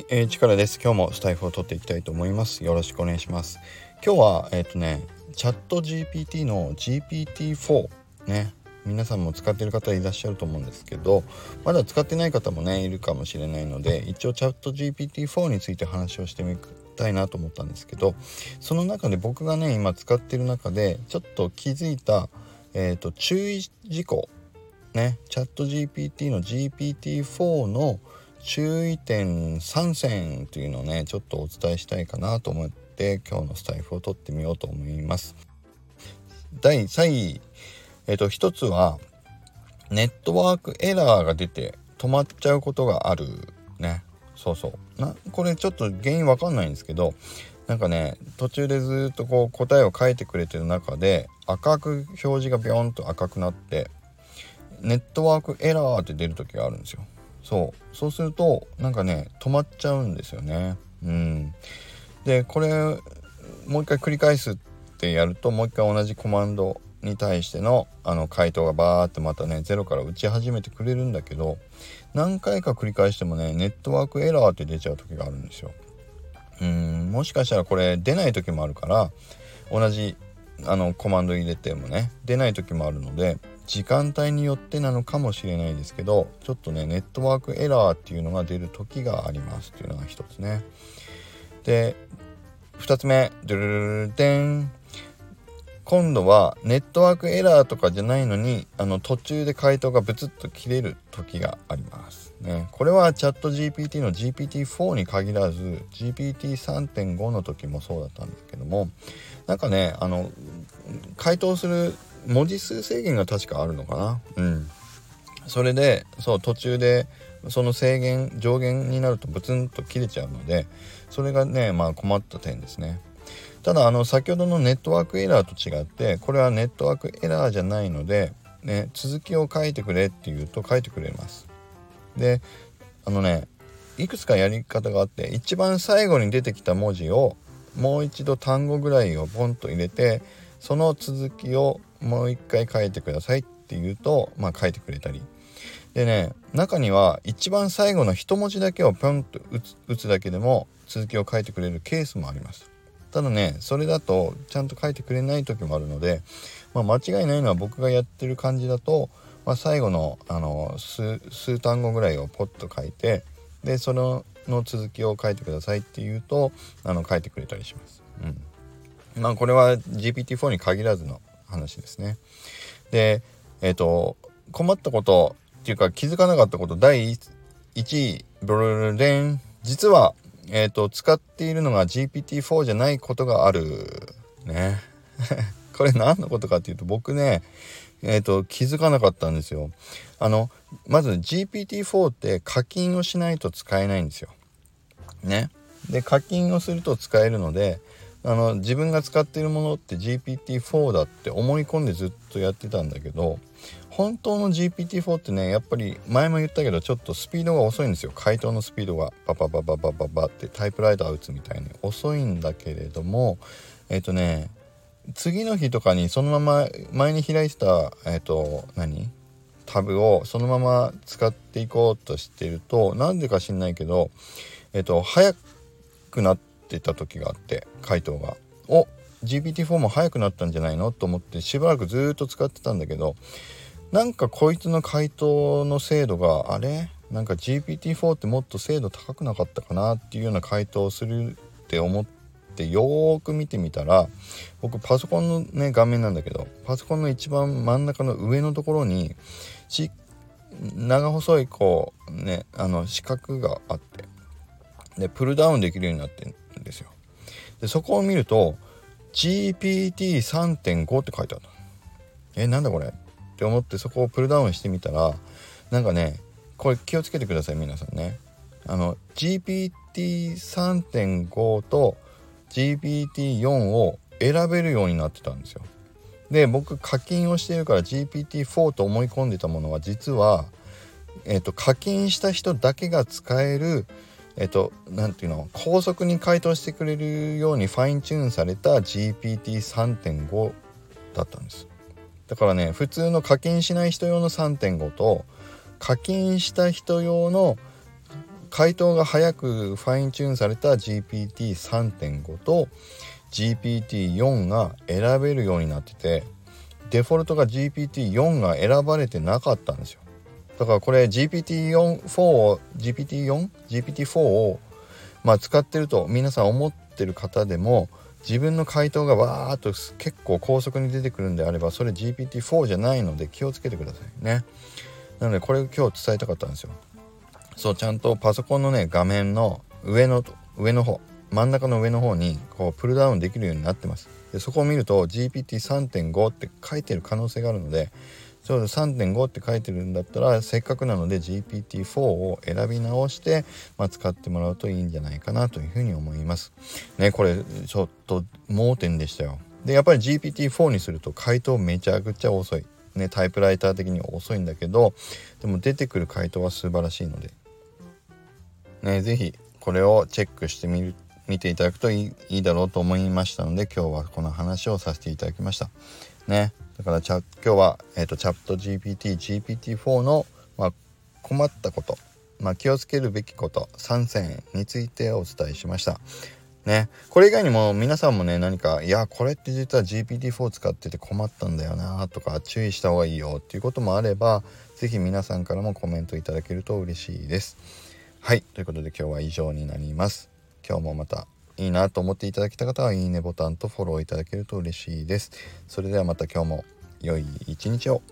い、えー、力です。今日もスタイフを取っていきたいと思います。よろしくお願いします。今日はえっ、ー、とね、チャット GPT の GPT-4 ね、皆さんも使ってる方いらっしゃると思うんですけど、まだ使ってない方もねいるかもしれないので、一応チャット GPT-4 について話をしてみたいなと思ったんですけど、その中で僕がね今使ってる中でちょっと気づいたえっ、ー、と注意事項ね、チャット GPT の GPT-4 の注意点3選というのをねちょっとお伝えしたいかなと思って今日のスタイフを撮ってみようと思います。第3位、えっ、と1つはネットワークエラーが出て止まっちゃうことがあるね。そうそう。なこれちょっと原因わかんないんですけどなんかね途中でずっとこう答えを書いてくれてる中で赤く表示がビョンと赤くなってネットワークエラーって出る時があるんですよ。そう。そうするとなんかね止まっちゃうんですよね。うん。でこれもう一回繰り返すってやるともう一回同じコマンドに対してのあの回答がバーってまたねゼロから打ち始めてくれるんだけど何回か繰り返してもねネットワークエラーって出ちゃう時があるんですよ。うん。もしかしたらこれ出ない時もあるから同じあのコマンド入れてもね出ない時もあるので時間帯によってなのかもしれないですけどちょっとねネットワークエラーっていうのが出る時がありますっていうのが一つね。で2つ目。ドゥルルルデン。今度はネットワークエラーとかじゃないのにあの途中で回答がブツッと切れる時があります。ね、これはチャット GPT の GPT-4 に限らず GPT3.5 の時もそうだったんですけどもなんかねあの回答する文字数制限が確かあるのかな？うん。それでそう途中でその制限上限になるとブツンと切れちゃうのでそれがねまあ困った点ですね。ただあの先ほどのネットワークエラーと違ってこれはネットワークエラーじゃないので、ね、続きを書いてくれって言うと書いてくれます。であのねいくつかやり方があって一番最後に出てきた文字をもう一度単語ぐらいをポンと入れてその続きをもう一回書いてくださいって言うと、まあ、書いてくれたり。でね中には一番最後の一文字だけをピョンと打つだけでも続きを書いてくれるケースもあります。ただねそれだとちゃんと書いてくれない時もあるので、まあ、間違いないのは僕がやってる感じだと、まあ、最後のあの数単語ぐらいをポッと書いてでそのの続きを書いてくださいって言うとあの書いてくれたりします。うん。まあこれは GPT-4 に限らずの話ですね。で、えっ、ー、と、困ったことっていうか気づかなかったこと第1位、ブルルレン。実は、えっ、ー、と、使っているのが GPT-4 じゃないことがある。ね。これ何のことかっていうと僕ね、えっ、ー、と、気づかなかったんですよ。あの、まず GPT-4 って課金をしないと使えないんですよ。ね。で、課金をすると使えるので、あの自分が使っているものって GPT-4 だって思い込んでずっとやってたんだけど本当の GPT-4 ってねやっぱり前も言ったけどちょっとスピードが遅いんですよ。回答のスピードがパパパパパパパってタイプライター打つみたいに遅いんだけれどもえっ、ー、とね次の日とかにそのまま前に開いてたえっ、ー、と何タブをそのまま使っていこうとしてるとなんでか知んないけどえっ、ー、と早くなってってた時があって回答が。お GPT-4 も速くなったんじゃないの？と思ってしばらくずっと使ってたんだけどなんかこいつの回答の精度があれ？なんか GPT-4 ってもっと精度高くなかったかなっていうような回答をするって思ってよーく見てみたら僕パソコンのね画面なんだけどパソコンの一番真ん中の上のところに長細いこうねあの四角があってでプルダウンできるようになってで。そこを見ると GPT3.5 って書いてあった。えなんだこれ？って思ってそこをプルダウンしてみたらなんかねこれ気をつけてください皆さんね。あの GPT3.5 と GPT4 を選べるようになってたんですよ。で僕課金をしてるから GPT4 と思い込んでたものは実は、えーと課金した人だけが使えるえっと何ていうの高速に回答してくれるようにファインチューンされた GPT3.5 だったんです。だからね普通の課金しない人用の3.5と課金した人用の回答が早くファインチューンされた GPT3.5 と GPT4 が選べるようになっててデフォルトが GPT4 が選ばれてなかったんですよ。だからこれ GPT4 を GPT4?GPT4 をまあ使ってると皆さん思ってる方でも自分の回答がわーっと結構高速に出てくるんであればそれ GPT4 じゃないので気をつけてくださいね。なのでこれ今日伝えたかったんですよ。そうちゃんとパソコンのね画面の上の上の方真ん中の上の方にこうプルダウンできるようになってます。でそこを見ると GPT3.5 って書いてる可能性があるのでちょうど3.5って書いてるんだったらせっかくなので GPT-4 を選び直して、まあ、使ってもらうといいんじゃないかなというふうに思います。ねこれちょっと盲点でしたよ。でやっぱり GPT-4 にすると回答めちゃくちゃ遅い。ねタイプライター的には遅いんだけどでも出てくる回答は素晴らしいのでね是非これをチェックしてみる見ていただくといいいいだろうと思いましたので今日はこの話をさせていただきました。ねだから今日は、えーと、チャット GPT、GPT-4 の、まあ、困ったこと、まあ、気をつけるべきこと3選についてお伝えしました。ね、これ以外にも皆さんもね何かいやこれって実は GPT-4 使ってて困ったんだよなとか注意した方がいいよっていうこともあれば是非皆さんからもコメントいただけると嬉しいです。はいということで今日は以上になります。今日もまたいいなと思っていただけた方はいいねボタンとフォローいただけると嬉しいです。それではまた今日も良い一日を。